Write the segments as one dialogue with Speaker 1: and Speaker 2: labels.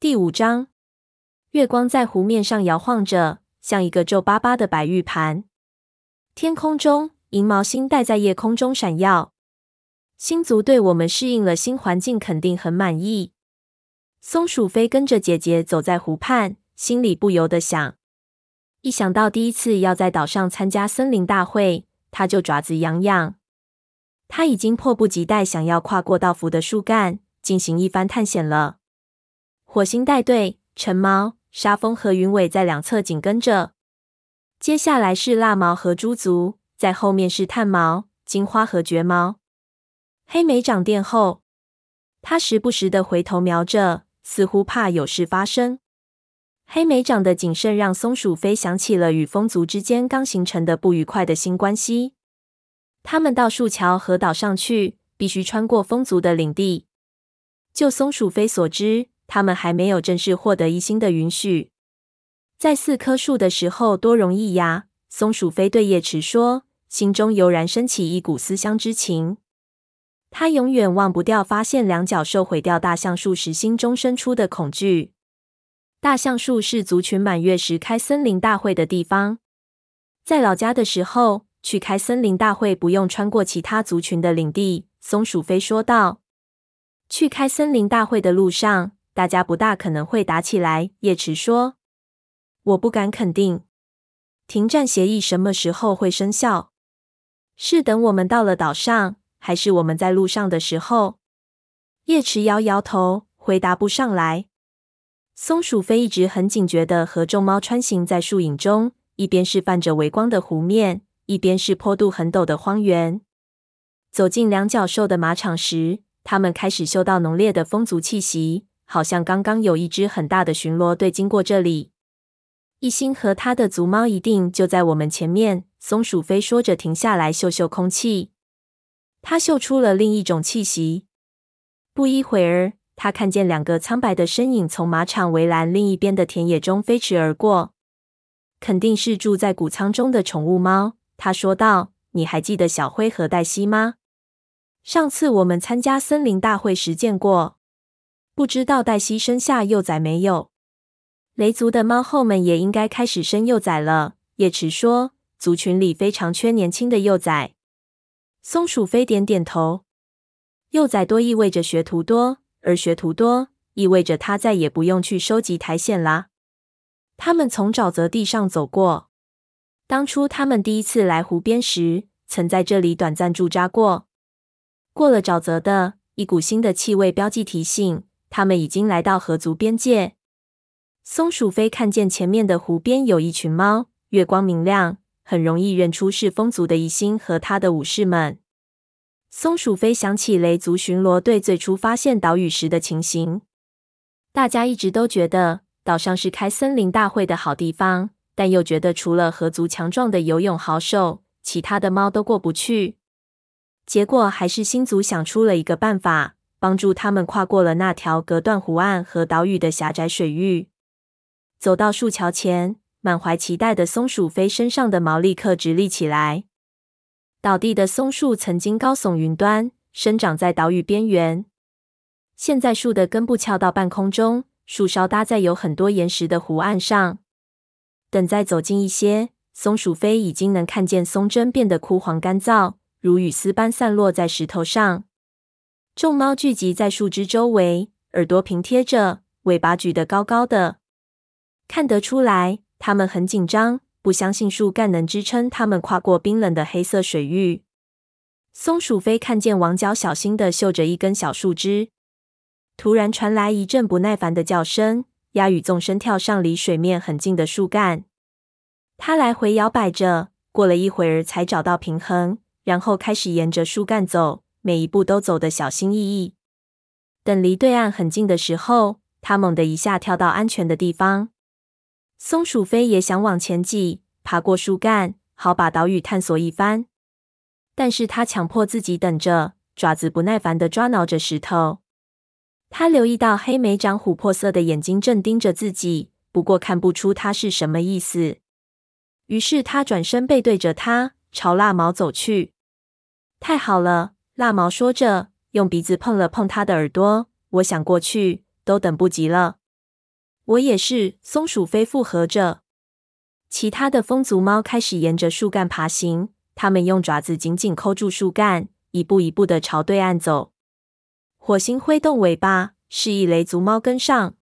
Speaker 1: 第五章，月光在湖面上摇晃着，像一个皱巴巴的白玉盘。天空中，银毛星带在夜空中闪耀。星族对我们适应了新环境，肯定很满意。松鼠飞跟着姐姐走在湖畔，心里不由得想：一想到第一次要在岛上参加森林大会，他就爪子痒痒。他已经迫不及待想要跨过倒伏的树干，进行一番探险了。火星带队，橙毛、沙风和云尾在两侧紧跟着。接下来是蜡毛和猪族，在后面是炭毛、金花和绝毛。黑莓长殿后，他时不时的回头瞄着，似乎怕有事发生。黑莓长的谨慎让松鼠飞想起了与风族之间刚形成的不愉快的新关系。他们到树桥和岛上去，必须穿过风族的领地。就松鼠飞所知。他们还没有正式获得一星的允许。在四棵树的时候多容易呀！松鼠飞对叶池说，心中油然升起一股思乡之情。他永远忘不掉发现两角兽毁掉大橡树时心中生出的恐惧。大橡树是族群满月时开森林大会的地方。在老家的时候，去开森林大会不用穿过其他族群的领地。松鼠飞说道：“去开森林大会的路上。”大家不大可能会打起来，叶池说：“我不敢肯定，停战协议什么时候会生效？是等我们到了岛上，还是我们在路上的时候？”叶池摇摇头，回答不上来。松鼠飞一直很警觉地和众猫穿行在树影中，一边是泛着微光的湖面，一边是坡度很陡的荒原。走进两角兽的马场时，他们开始嗅到浓烈的风族气息。好像刚刚有一只很大的巡逻队经过这里，一心和他的族猫一定就在我们前面。松鼠飞说着，停下来嗅嗅空气。他嗅出了另一种气息。不一会儿，他看见两个苍白的身影从马场围栏另一边的田野中飞驰而过，肯定是住在谷仓中的宠物猫。他说道：“你还记得小灰和黛西吗？上次我们参加森林大会时见过。”不知道黛西生下幼崽没有？雷族的猫后们也应该开始生幼崽了。叶池说：“族群里非常缺年轻的幼崽。”松鼠飞点点头。幼崽多意味着学徒多，而学徒多意味着他再也不用去收集苔藓啦。他们从沼泽地上走过。当初他们第一次来湖边时，曾在这里短暂驻扎过。过了沼泽的一股新的气味标记提醒。他们已经来到河族边界。松鼠飞看见前面的湖边有一群猫，月光明亮，很容易认出是风族的一星和他的武士们。松鼠飞想起雷族巡逻队最初发现岛屿时的情形。大家一直都觉得岛上是开森林大会的好地方，但又觉得除了河族强壮的游泳好手，其他的猫都过不去。结果还是星族想出了一个办法。帮助他们跨过了那条隔断湖岸和岛屿的狭窄水域，走到树桥前，满怀期待的松鼠飞身上的毛立刻直立起来。倒地的松树曾经高耸云端，生长在岛屿边缘，现在树的根部翘到半空中，树梢搭在有很多岩石的湖岸上。等再走近一些，松鼠飞已经能看见松针变得枯黄干燥，如雨丝般散落在石头上。众猫聚集在树枝周围，耳朵平贴着，尾巴举得高高的。看得出来，它们很紧张，不相信树干能支撑它们跨过冰冷的黑色水域。松鼠飞看见王角小心的嗅着一根小树枝，突然传来一阵不耐烦的叫声，鸭与纵身跳上离水面很近的树干。它来回摇摆着，过了一会儿才找到平衡，然后开始沿着树干走。每一步都走得小心翼翼。等离对岸很近的时候，他猛地一下跳到安全的地方。松鼠飞也想往前挤，爬过树干，好把岛屿探索一番。但是他强迫自己等着，爪子不耐烦地抓挠着石头。他留意到黑莓长琥珀色的眼睛正盯着自己，不过看不出他是什么意思。于是他转身背对着他，朝蜡毛走去。太好了。蜡毛说着，用鼻子碰了碰他的耳朵。我想过去，都等不及了。我也是。松鼠飞附和着。其他的风族猫开始沿着树干爬行，它们用爪子紧紧扣住树干，一步一步的朝对岸走。火星挥动尾巴，示意雷族猫跟上。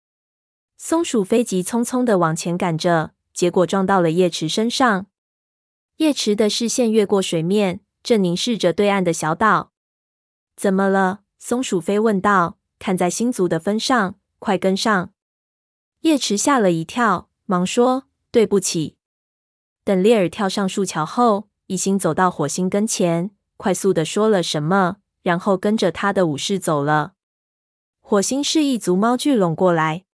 Speaker 1: 松鼠飞急匆匆的往前赶着，结果撞到了叶池身上。叶池的视线越过水面，正凝视着对岸的小岛。怎么了？松鼠飞问道。看在星族的分上，快跟上！叶池吓了一跳，忙说：“对不起。”等列尔跳上树桥后，一心走到火星跟前，快速的说了什么，然后跟着他的武士走了。火星示意族猫聚拢过来。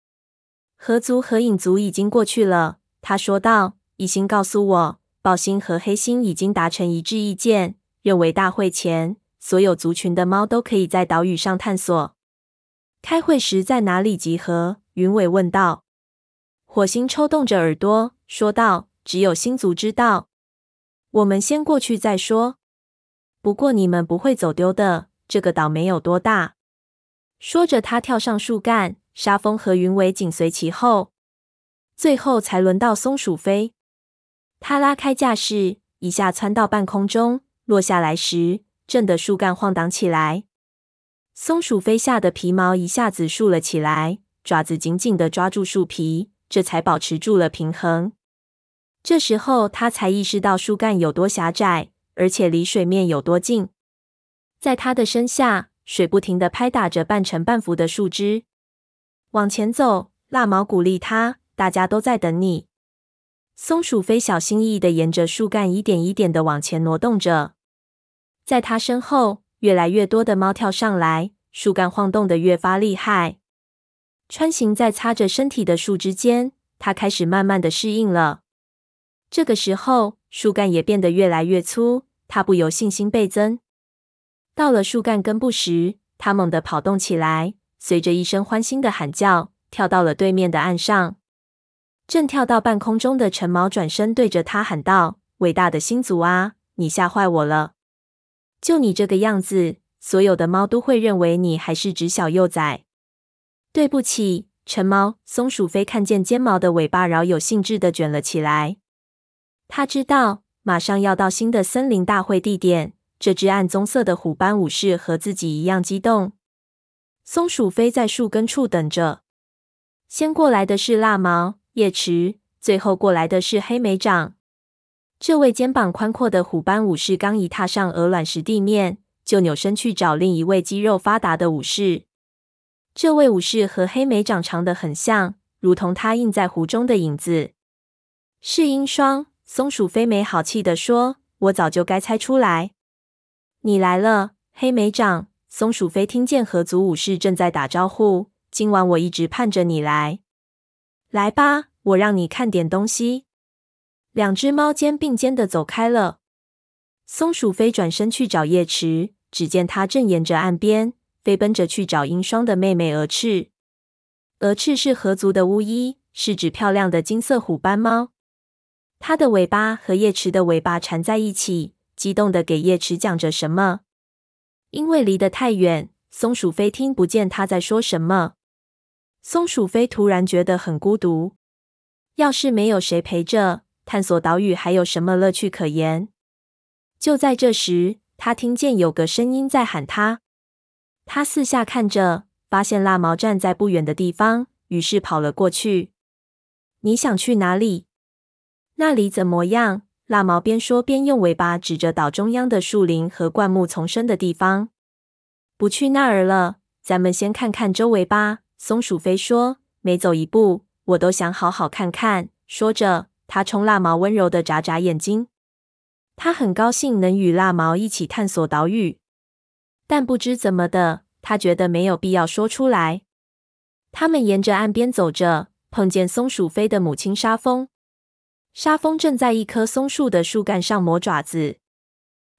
Speaker 1: 河族和影族已经过去了，他说道：“一心告诉我，豹星和黑星已经达成一致意见，认为大会前所有族群的猫都可以在岛屿上探索。开会时在哪里集合？”云尾问道。火星抽动着耳朵说道：“只有星族知道，我们先过去再说。不过你们不会走丢的，这个岛没有多大。”说着，他跳上树干。沙风和云尾紧随其后，最后才轮到松鼠飞。他拉开架势，一下窜到半空中，落下来时，震得树干晃荡起来。松鼠飞吓得皮毛一下子竖了起来，爪子紧紧地抓住树皮，这才保持住了平衡。这时候，他才意识到树干有多狭窄，而且离水面有多近。在他的身下，水不停地拍打着半沉半浮的树枝。往前走，蜡毛鼓励他。大家都在等你。松鼠飞小心翼翼地沿着树干一点一点地往前挪动着。在他身后，越来越多的猫跳上来，树干晃动的越发厉害。穿行在擦着身体的树枝间，他开始慢慢的适应了。这个时候，树干也变得越来越粗，他不由信心倍增。到了树干根部时，他猛地跑动起来。随着一声欢欣的喊叫，跳到了对面的岸上。正跳到半空中的陈毛转身对着他喊道：“伟大的星族啊，你吓坏我了！就你这个样子，所有的猫都会认为你还是只小幼崽。”对不起，橙猫。松鼠飞看见尖毛的尾巴饶有兴致地卷了起来。他知道马上要到新的森林大会地点，这只暗棕色的虎斑武士和自己一样激动。松鼠飞在树根处等着。先过来的是蜡毛、叶池，最后过来的是黑莓掌。这位肩膀宽阔的虎斑武士刚一踏上鹅卵石地面，就扭身去找另一位肌肉发达的武士。这位武士和黑莓长长得很像，如同他映在湖中的影子。是鹰双。松鼠飞没好气地说：“我早就该猜出来，你来了，黑莓掌。”松鼠飞听见河族武士正在打招呼。今晚我一直盼着你来。来吧，我让你看点东西。两只猫肩并肩的走开了。松鼠飞转身去找叶池，只见他正沿着岸边飞奔着去找鹰双的妹妹蛾翅。蛾翅是河族的巫医，是指漂亮的金色虎斑猫。它的尾巴和叶池的尾巴缠在一起，激动的给叶池讲着什么。因为离得太远，松鼠飞听不见他在说什么。松鼠飞突然觉得很孤独。要是没有谁陪着，探索岛屿还有什么乐趣可言？就在这时，他听见有个声音在喊他。他四下看着，发现蜡毛站在不远的地方，于是跑了过去。你想去哪里？那里怎么样？蜡毛边说边用尾巴指着岛中央的树林和灌木丛生的地方。不去那儿了，咱们先看看周围吧。松鼠飞说：“每走一步，我都想好好看看。”说着，他冲蜡毛温柔的眨眨眼睛。他很高兴能与蜡毛一起探索岛屿，但不知怎么的，他觉得没有必要说出来。他们沿着岸边走着，碰见松鼠飞的母亲沙风。沙风正在一棵松树的树干上磨爪子。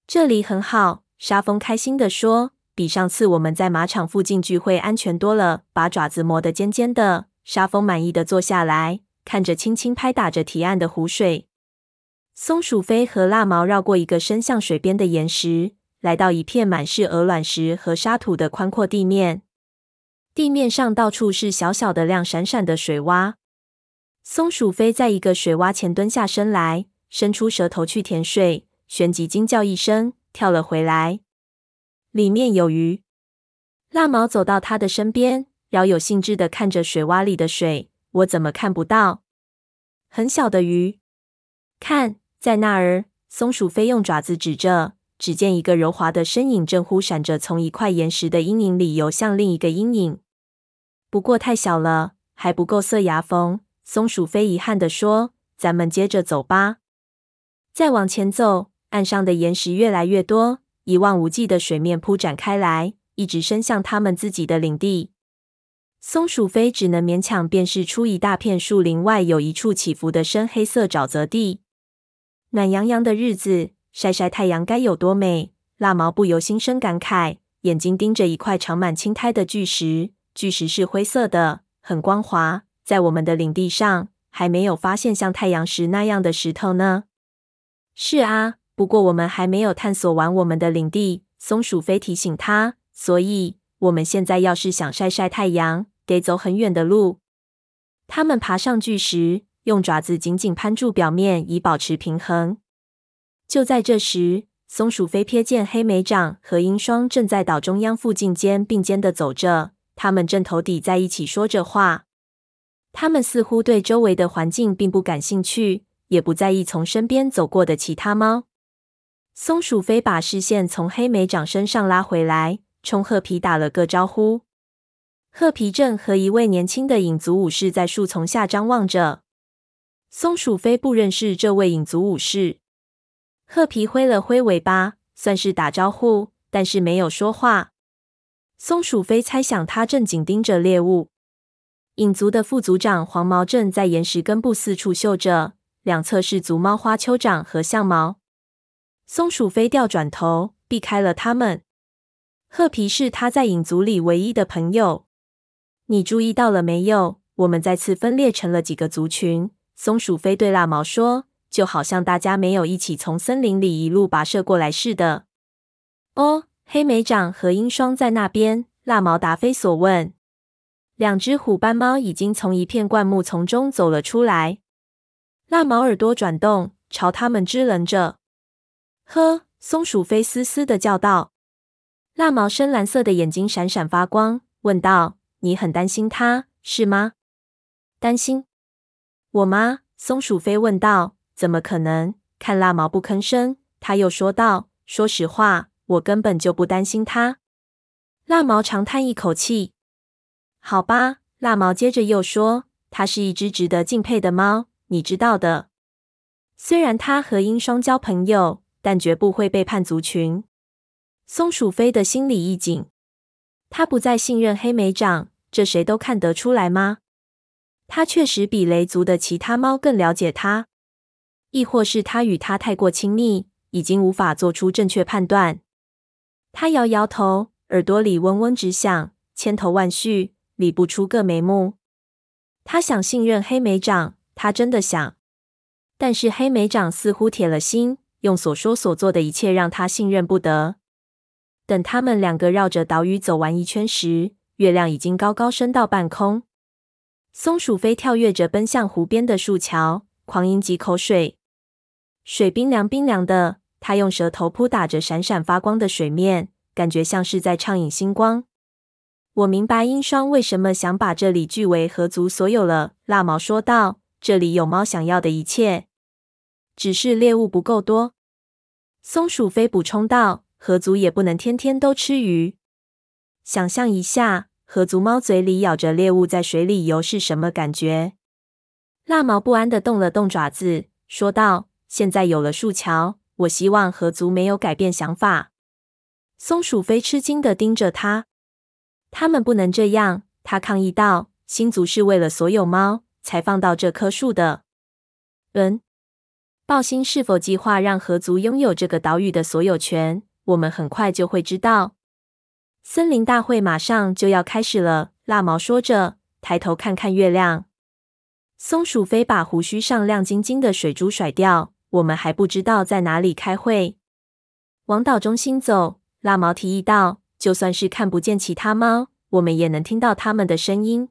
Speaker 1: 这里很好，沙风开心地说：“比上次我们在马场附近聚会安全多了。”把爪子磨得尖尖的，沙风满意的坐下来，看着轻轻拍打着堤岸的湖水。松鼠飞和蜡毛绕过一个伸向水边的岩石，来到一片满是鹅卵石和沙土的宽阔地面。地面上到处是小小的、亮闪闪的水洼。松鼠飞在一个水洼前蹲下身来，伸出舌头去舔水，旋即惊叫一声，跳了回来。里面有鱼。蜡毛走到他的身边，饶有兴致地看着水洼里的水。我怎么看不到？很小的鱼，看，在那儿。松鼠飞用爪子指着，只见一个柔滑的身影正忽闪着从一块岩石的阴影里游向另一个阴影。不过太小了，还不够塞牙缝。松鼠飞遗憾地说：“咱们接着走吧。”再往前走，岸上的岩石越来越多，一望无际的水面铺展开来，一直伸向他们自己的领地。松鼠飞只能勉强辨识出一大片树林外有一处起伏的深黑色沼泽地。暖洋洋的日子，晒晒太阳该有多美！蜡毛不由心生感慨，眼睛盯着一块长满青苔的巨石。巨石是灰色的，很光滑。在我们的领地上，还没有发现像太阳石那样的石头呢。是啊，不过我们还没有探索完我们的领地。松鼠飞提醒他，所以我们现在要是想晒晒太阳，得走很远的路。他们爬上巨石。用爪子紧紧攀住表面，以保持平衡。就在这时，松鼠飞瞥见黑莓长和鹰双正在岛中央附近肩并肩的走着，他们正头抵在一起说着话。他们似乎对周围的环境并不感兴趣，也不在意从身边走过的其他猫。松鼠飞把视线从黑莓长身上拉回来，冲褐皮打了个招呼。褐皮正和一位年轻的影族武士在树丛下张望着。松鼠飞不认识这位影族武士，褐皮挥了挥尾巴，算是打招呼，但是没有说话。松鼠飞猜想他正紧盯着猎物。影族的副族长黄毛正在岩石根部四处嗅着，两侧是族猫花丘长和象毛。松鼠飞调转头，避开了他们。褐皮是他在影族里唯一的朋友。你注意到了没有？我们再次分裂成了几个族群。松鼠飞对蜡毛说：“就好像大家没有一起从森林里一路跋涉过来似的。”哦，黑莓长和鹰双在那边。蜡毛答非所问。两只虎斑猫已经从一片灌木丛中走了出来。蜡毛耳朵转动，朝他们支棱着。呵，松鼠飞嘶嘶的叫道。蜡毛深蓝色的眼睛闪闪发光，问道：“你很担心它，是吗？”担心。我吗？松鼠飞问道。怎么可能？看蜡毛不吭声，他又说道：“说实话，我根本就不担心它。”蜡毛长叹一口气。好吧，蜡毛接着又说：“它是一只值得敬佩的猫，你知道的。虽然它和鹰双交朋友，但绝不会背叛族群。”松鼠飞的心里一紧，他不再信任黑莓长，这谁都看得出来吗？他确实比雷族的其他猫更了解他，亦或是他与他太过亲密，已经无法做出正确判断。他摇摇头，耳朵里嗡嗡直响，千头万绪，理不出个眉目。他想信任黑莓长，他真的想，但是黑莓长似乎铁了心，用所说所做的一切让他信任不得。等他们两个绕着岛屿走完一圈时，月亮已经高高升到半空。松鼠飞跳跃着奔向湖边的树桥，狂饮几口水。水冰凉冰凉的，它用舌头扑打着闪闪发光的水面，感觉像是在畅饮星光。我明白鹰双为什么想把这里据为合族所有了，蜡毛说道。这里有猫想要的一切，只是猎物不够多。松鼠飞补充道：“合族也不能天天都吃鱼。想象一下。”河族猫嘴里咬着猎物在水里游是什么感觉？蜡毛不安地动了动爪子，说道：“现在有了树桥，我希望河族没有改变想法。”松鼠飞吃惊地盯着他，他们不能这样。他抗议道：“新族是为了所有猫才放到这棵树的。”嗯，暴星是否计划让合族拥有这个岛屿的所有权？我们很快就会知道。森林大会马上就要开始了，蜡毛说着，抬头看看月亮。松鼠飞把胡须上亮晶晶的水珠甩掉。我们还不知道在哪里开会。往岛中心走，蜡毛提议道：“就算是看不见其他猫，我们也能听到他们的声音。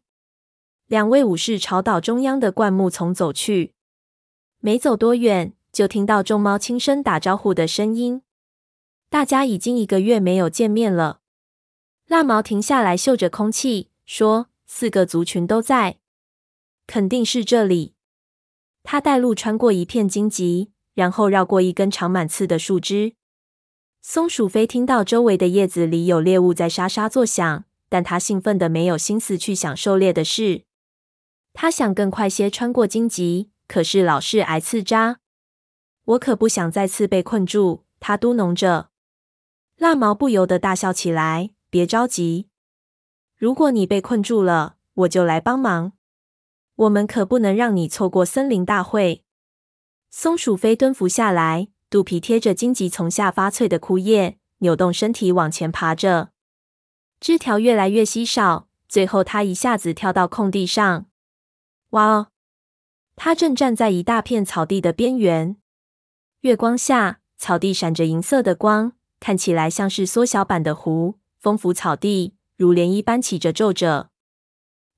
Speaker 1: 两位武士朝岛中央的灌木丛走去，没走多远，就听到众猫轻声打招呼的声音。大家已经一个月没有见面了。蜡毛停下来，嗅着空气，说：“四个族群都在，肯定是这里。”他带路穿过一片荆棘，然后绕过一根长满刺的树枝。松鼠飞听到周围的叶子里有猎物在沙沙作响，但他兴奋的没有心思去想狩猎的事。他想更快些穿过荆棘，可是老是挨刺扎。我可不想再次被困住，他嘟哝着。蜡毛不由得大笑起来。别着急，如果你被困住了，我就来帮忙。我们可不能让你错过森林大会。松鼠飞蹲伏下来，肚皮贴着荆棘丛下发脆的枯叶，扭动身体往前爬着。枝条越来越稀少，最后它一下子跳到空地上。哇哦！它正站在一大片草地的边缘，月光下，草地闪着银色的光，看起来像是缩小版的湖。丰富草地如涟漪般起着皱褶，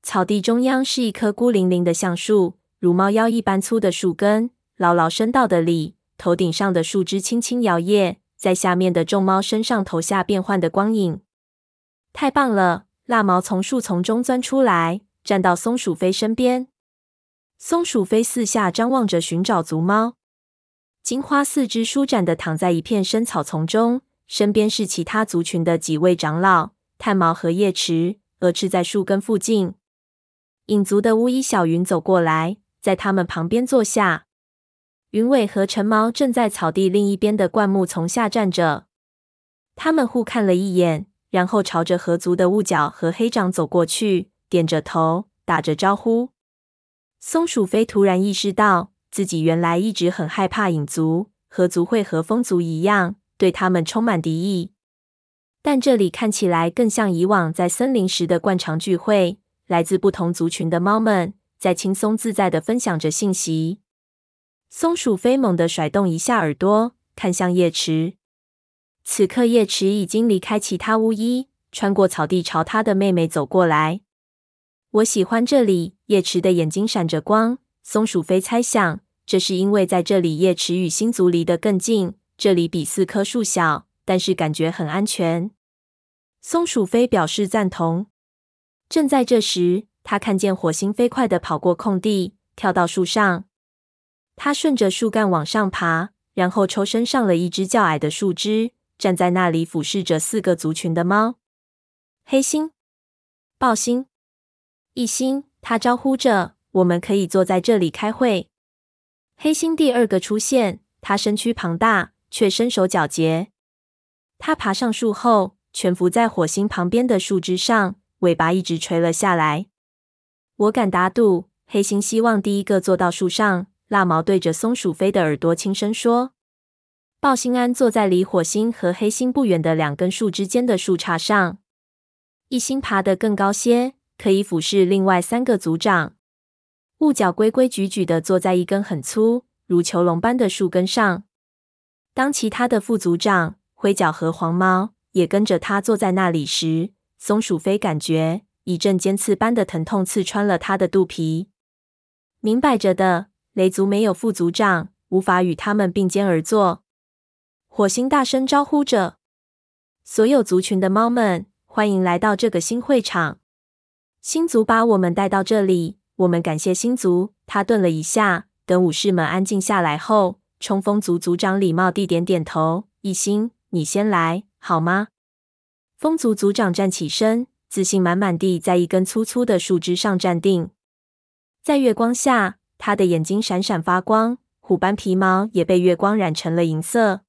Speaker 1: 草地中央是一棵孤零零的橡树，如猫腰一般粗的树根牢牢伸到的里，头顶上的树枝轻轻摇曳，在下面的众猫身上投下变幻的光影。太棒了！蜡毛从树丛中钻出来，站到松鼠飞身边。松鼠飞四下张望着寻找族猫，金花四肢舒展的躺在一片深草丛中。身边是其他族群的几位长老，炭毛和叶池鹅翅在树根附近。影族的巫医小云走过来，在他们旁边坐下。云尾和橙毛正在草地另一边的灌木丛下站着。他们互看了一眼，然后朝着河族的雾角和黑掌走过去，点着头，打着招呼。松鼠飞突然意识到，自己原来一直很害怕影族，河族会和风族一样。对他们充满敌意，但这里看起来更像以往在森林时的惯常聚会。来自不同族群的猫们在轻松自在地分享着信息。松鼠飞猛地甩动一下耳朵，看向叶池。此刻，叶池已经离开其他巫医，穿过草地，朝他的妹妹走过来。我喜欢这里。叶池的眼睛闪着光。松鼠飞猜想，这是因为在这里，叶池与星族离得更近。这里比四棵树小，但是感觉很安全。松鼠飞表示赞同。正在这时，他看见火星飞快地跑过空地，跳到树上。他顺着树干往上爬，然后抽身上了一只较矮的树枝，站在那里俯视着四个族群的猫：黑星、豹星、异星。他招呼着：“我们可以坐在这里开会。”黑星第二个出现，他身躯庞大。却身手矫捷。他爬上树后，蜷伏在火星旁边的树枝上，尾巴一直垂了下来。我敢打赌，黑心希望第一个坐到树上。蜡毛对着松鼠飞的耳朵轻声说：“鲍星安坐在离火星和黑星不远的两根树枝间的树杈上。异星爬得更高些，可以俯视另外三个族长。雾角规规矩矩地坐在一根很粗如囚笼般的树根上。”当其他的副族长灰脚和黄猫也跟着他坐在那里时，松鼠飞感觉一阵尖刺般的疼痛刺穿了他的肚皮。明摆着的，雷族没有副族长，无法与他们并肩而坐。火星大声招呼着所有族群的猫们：“欢迎来到这个新会场。星族把我们带到这里，我们感谢星族。”他顿了一下，等武士们安静下来后。冲锋族族长礼貌地点点头，一星，你先来好吗？风族族长站起身，自信满满地在一根粗粗的树枝上站定。在月光下，他的眼睛闪闪发光，虎斑皮毛也被月光染成了银色。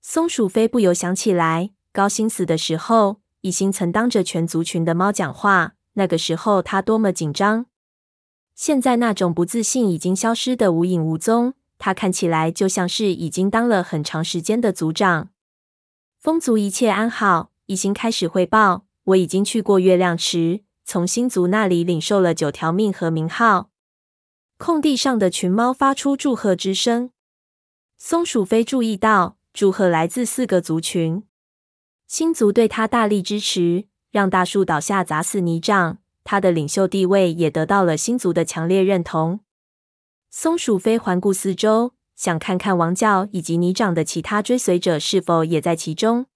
Speaker 1: 松鼠飞不由想起来，高星死的时候，一心曾当着全族群的猫讲话，那个时候他多么紧张。现在那种不自信已经消失的无影无踪。他看起来就像是已经当了很长时间的族长。风族一切安好，已经开始汇报。我已经去过月亮池，从星族那里领受了九条命和名号。空地上的群猫发出祝贺之声。松鼠飞注意到，祝贺来自四个族群。星族对他大力支持，让大树倒下砸死泥掌。他的领袖地位也得到了星族的强烈认同。松鼠飞环顾四周，想看看王教以及泥掌的其他追随者是否也在其中，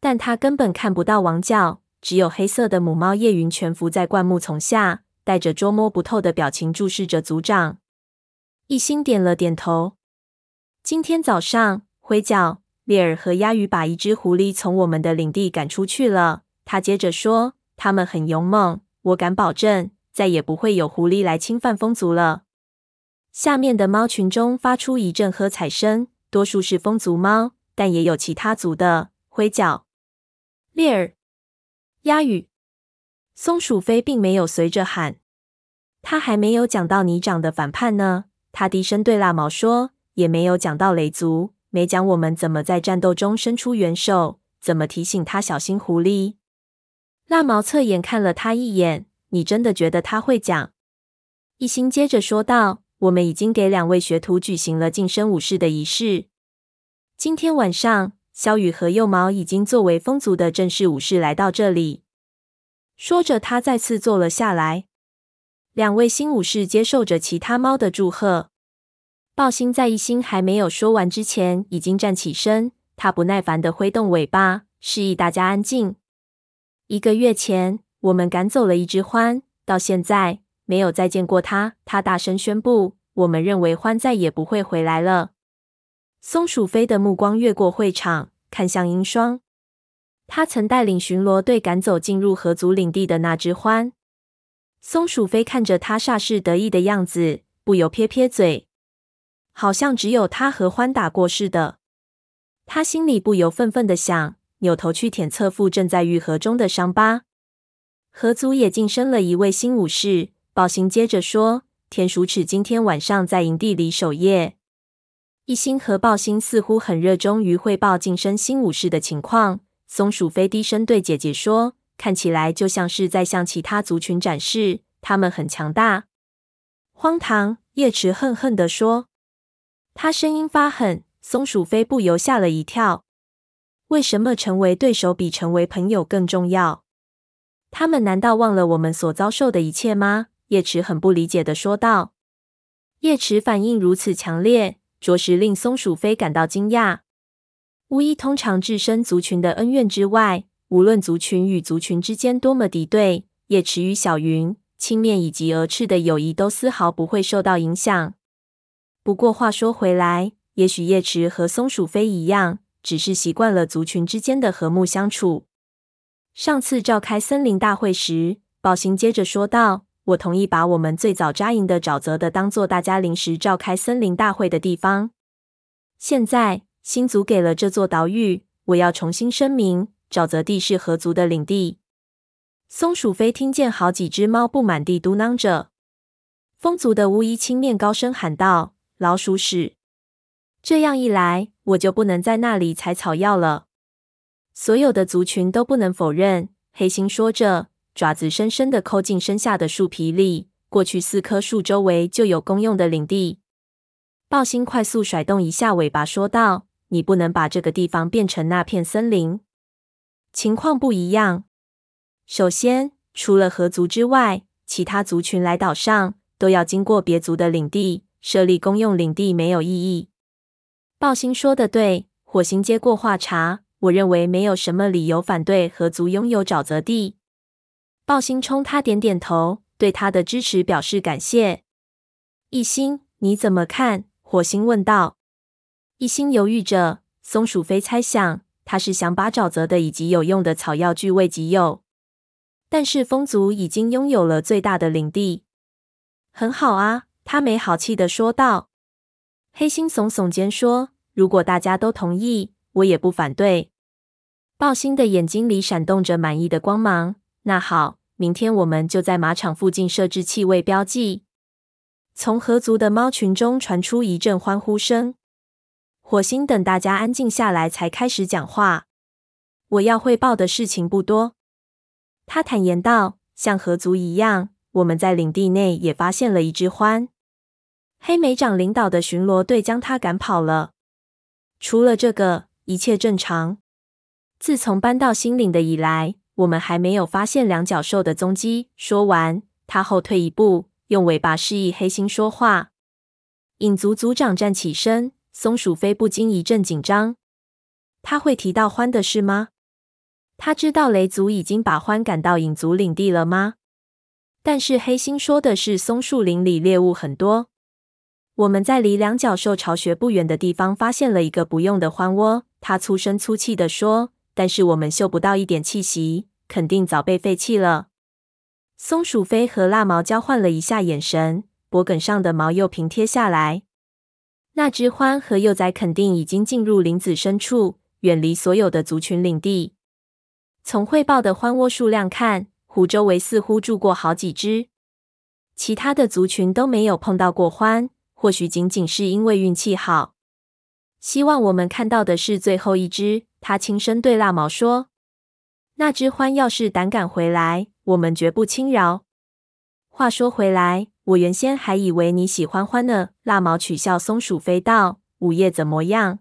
Speaker 1: 但他根本看不到王教，只有黑色的母猫叶云蜷伏在灌木丛下，带着捉摸不透的表情注视着族长。一心点了点头。今天早上，灰角、猎尔和鸭鱼把一只狐狸从我们的领地赶出去了。他接着说：“他们很勇猛。”我敢保证，再也不会有狐狸来侵犯风族了。下面的猫群中发出一阵喝彩声，多数是风族猫，但也有其他族的。灰角、猎耳、鸭羽、松鼠飞并没有随着喊。他还没有讲到泥掌的反叛呢。他低声对蜡毛说：“也没有讲到雷族，没讲我们怎么在战斗中伸出援手，怎么提醒他小心狐狸。”蜡毛侧眼看了他一眼：“你真的觉得他会讲？”一心接着说道：“我们已经给两位学徒举行了晋升武士的仪式。今天晚上，萧雨和幼毛已经作为风族的正式武士来到这里。”说着，他再次坐了下来。两位新武士接受着其他猫的祝贺。豹星在一心还没有说完之前，已经站起身。他不耐烦地挥动尾巴，示意大家安静。一个月前，我们赶走了一只獾，到现在没有再见过他。他大声宣布：“我们认为獾再也不会回来了。”松鼠飞的目光越过会场，看向鹰双。他曾带领巡逻队赶走进入河族领地的那只獾。松鼠飞看着他煞是得意的样子，不由撇撇嘴，好像只有他和獾打过似的。他心里不由愤愤地想。扭头去舔侧腹正在愈合中的伤疤。河族也晋升了一位新武士。宝星接着说：“田鼠齿今天晚上在营地里守夜。”一心和豹星似乎很热衷于汇报晋升新武士的情况。松鼠飞低声对姐姐说：“看起来就像是在向其他族群展示他们很强大。”荒唐！叶池恨恨地说，他声音发狠。松鼠飞不由吓了一跳。为什么成为对手比成为朋友更重要？他们难道忘了我们所遭受的一切吗？叶池很不理解的说道。叶池反应如此强烈，着实令松鼠飞感到惊讶。巫医通常置身族群的恩怨之外，无论族群与族群之间多么敌对，叶池与小云、青面以及蛾翅的友谊都丝毫不会受到影响。不过话说回来，也许叶池和松鼠飞一样。只是习惯了族群之间的和睦相处。上次召开森林大会时，宝行接着说道：“我同意把我们最早扎营的沼泽的当做大家临时召开森林大会的地方。现在新族给了这座岛屿，我要重新声明，沼泽地是河族的领地。”松鼠飞听见好几只猫不满地嘟囔着。风族的巫医青面高声喊道：“老鼠屎！”这样一来，我就不能在那里采草药了。所有的族群都不能否认。黑心说着，爪子深深地抠进身下的树皮里。过去四棵树周围就有公用的领地。暴星快速甩动一下尾巴，说道：“你不能把这个地方变成那片森林。情况不一样。首先，除了河族之外，其他族群来岛上都要经过别族的领地。设立公用领地没有意义。”暴星说的对，火星接过话茬。我认为没有什么理由反对河族拥有沼泽地。豹星冲他点点头，对他的支持表示感谢。一心，你怎么看？火星问道。一心犹豫着。松鼠飞猜想他是想把沼泽的以及有用的草药据为己有，但是风族已经拥有了最大的领地。很好啊，他没好气地说道。黑猩耸耸肩说：“如果大家都同意，我也不反对。”豹星的眼睛里闪动着满意的光芒。那好，明天我们就在马场附近设置气味标记。从河族的猫群中传出一阵欢呼声。火星等大家安静下来，才开始讲话。我要汇报的事情不多，他坦言道：“像河族一样，我们在领地内也发现了一只獾。”黑莓长领导的巡逻队将他赶跑了。除了这个，一切正常。自从搬到新领的以来，我们还没有发现两脚兽的踪迹。”说完，他后退一步，用尾巴示意黑心说话。影族族长站起身，松鼠飞不禁一阵紧张。他会提到獾的事吗？他知道雷族已经把獾赶到影族领地了吗？但是黑心说的是松树林里猎物很多。我们在离两脚兽巢穴不远的地方发现了一个不用的獾窝。他粗声粗气地说：“但是我们嗅不到一点气息，肯定早被废弃了。”松鼠飞和蜡毛交换了一下眼神，脖梗上的毛又平贴下来。那只獾和幼崽肯定已经进入林子深处，远离所有的族群领地。从汇报的獾窝数量看，湖周围似乎住过好几只。其他的族群都没有碰到过獾，或许仅仅是因为运气好。希望我们看到的是最后一只。他轻声对蜡毛说：“那只獾要是胆敢回来，我们绝不轻饶。”话说回来，我原先还以为你喜欢獾呢。蜡毛取笑松鼠飞道：“午夜怎么样？”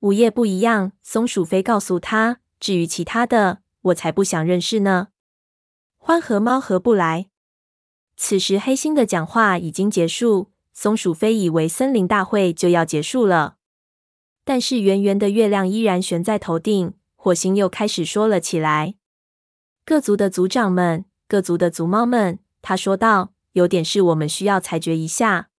Speaker 1: 午夜不一样。松鼠飞告诉他：“至于其他的，我才不想认识呢。獾和猫合不来。”此时黑心的讲话已经结束。松鼠飞以为森林大会就要结束了。但是圆圆的月亮依然悬在头顶，火星又开始说了起来：“各族的族长们，各族的族猫们，他说道，有点事我们需要裁决一下。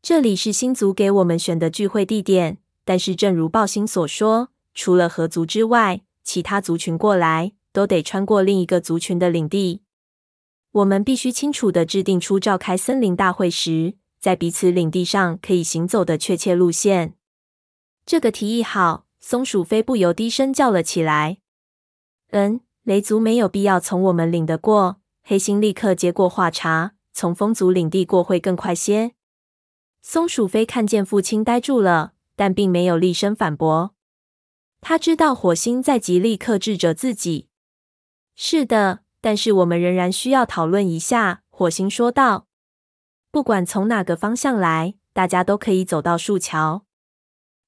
Speaker 1: 这里是星族给我们选的聚会地点，但是正如豹星所说，除了河族之外，其他族群过来都得穿过另一个族群的领地。我们必须清楚地制定出召开森林大会时，在彼此领地上可以行走的确切路线。”这个提议好，松鼠飞不由低声叫了起来。嗯，雷族没有必要从我们领得过。黑猩立刻接过话茬，从风族领地过会更快些。松鼠飞看见父亲呆住了，但并没有厉声反驳。他知道火星在极力克制着自己。是的，但是我们仍然需要讨论一下。火星说道。不管从哪个方向来，大家都可以走到树桥。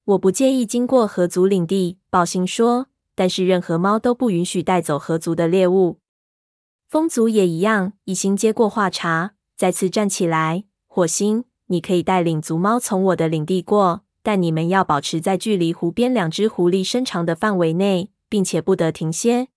Speaker 1: 我不介意经过河族领地，豹星说。但是任何猫都不允许带走河族的猎物。风族也一样。一心接过话茬，再次站起来。火星，你可以带领族猫从我的领地过，但你们要保持在距离湖边两只狐狸身长的范围内，并且不得停歇。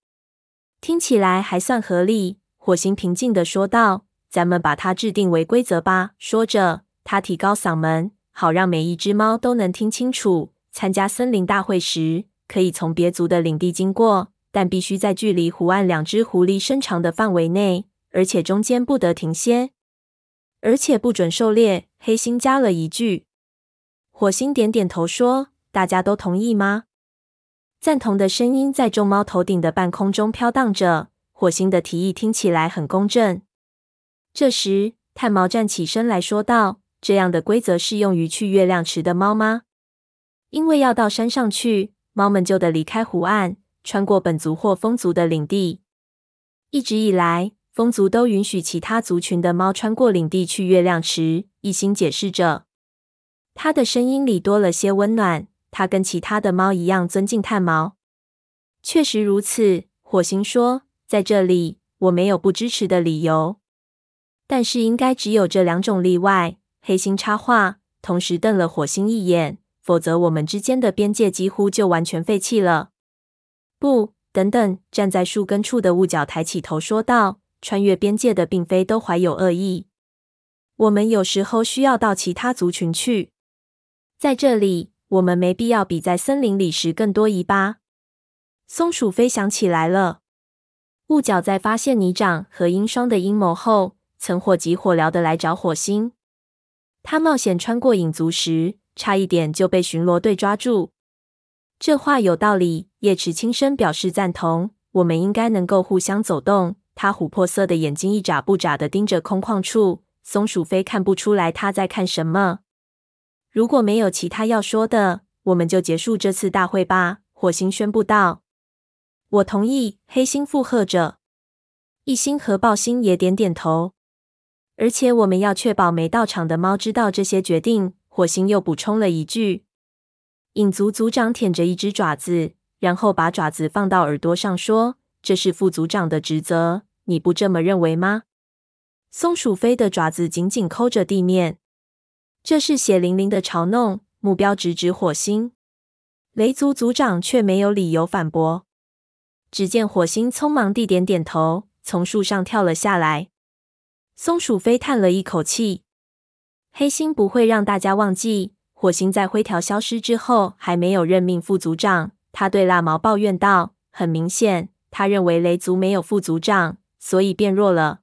Speaker 1: 听起来还算合理。火星平静地说道：“咱们把它制定为规则吧。”说着，他提高嗓门。好让每一只猫都能听清楚。参加森林大会时，可以从别族的领地经过，但必须在距离湖岸两只狐狸身长的范围内，而且中间不得停歇，而且不准狩猎。黑心加了一句。火星点点头说：“大家都同意吗？”赞同的声音在众猫头顶的半空中飘荡着。火星的提议听起来很公正。这时，炭毛站起身来说道。这样的规则适用于去月亮池的猫吗？因为要到山上去，猫们就得离开湖岸，穿过本族或风族的领地。一直以来，风族都允许其他族群的猫穿过领地去月亮池。一星解释着，他的声音里多了些温暖。他跟其他的猫一样尊敬炭毛。确实如此，火星说，在这里我没有不支持的理由，但是应该只有这两种例外。黑猩插话，同时瞪了火星一眼。否则，我们之间的边界几乎就完全废弃了。不，等等！站在树根处的雾角抬起头说道：“穿越边界的并非都怀有恶意。我们有时候需要到其他族群去。在这里，我们没必要比在森林里时更多疑吧。”松鼠飞翔起来了。雾角在发现泥掌和鹰双的阴谋后，曾火急火燎的来找火星。他冒险穿过影族时，差一点就被巡逻队抓住。这话有道理。叶池轻声表示赞同。我们应该能够互相走动。他琥珀色的眼睛一眨不眨的盯着空旷处。松鼠飞看不出来他在看什么。如果没有其他要说的，我们就结束这次大会吧。火星宣布道。我同意。黑猩附和着。一星和豹星也点点头。而且我们要确保没到场的猫知道这些决定。火星又补充了一句。影族族长舔着一只爪子，然后把爪子放到耳朵上说：“这是副组长的职责，你不这么认为吗？松鼠飞的爪子紧紧抠着地面，这是血淋淋的嘲弄，目标直指火星。雷族族长却没有理由反驳。只见火星匆忙地点点头，从树上跳了下来。松鼠飞叹了一口气：“黑星不会让大家忘记，火星在灰条消失之后还没有任命副族长。”他对蜡毛抱怨道：“很明显。”他认为雷族没有副族长，所以变弱了。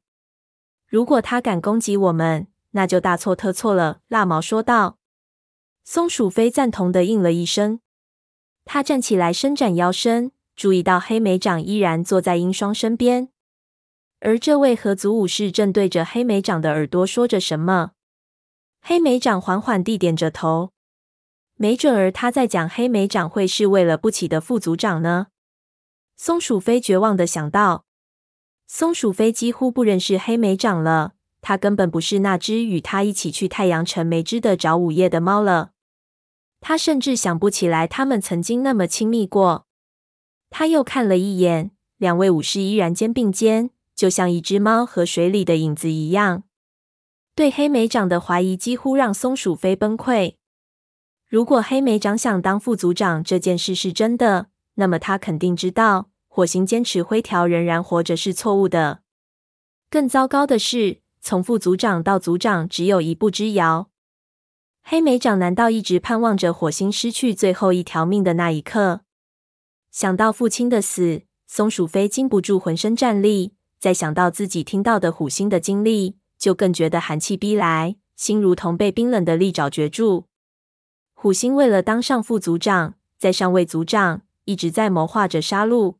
Speaker 1: 如果他敢攻击我们，那就大错特错了。”蜡毛说道。松鼠飞赞同的应了一声。他站起来，伸展腰身，注意到黑莓长依然坐在鹰双身边，而这位合族武士正对着黑莓长的耳朵说着什么。黑莓长缓缓地点着头，没准儿他在讲黑莓长会是为了不起的副组长呢。松鼠飞绝望地想到，松鼠飞几乎不认识黑莓长了。他根本不是那只与他一起去太阳城没枝的找午夜的猫了。他甚至想不起来他们曾经那么亲密过。他又看了一眼，两位武士依然肩并肩，就像一只猫和水里的影子一样。对黑莓长的怀疑几乎让松鼠飞崩溃。如果黑莓长想当副组长这件事是真的，那么他肯定知道。火星坚持灰条仍然活着是错误的。更糟糕的是，从副组长到组长只有一步之遥。黑莓长难道一直盼望着火星失去最后一条命的那一刻？想到父亲的死，松鼠飞禁不住浑身战栗。再想到自己听到的虎星的经历，就更觉得寒气逼来，心如同被冰冷的利爪攫住。虎星为了当上副族长，在上位族长一直在谋划着杀戮。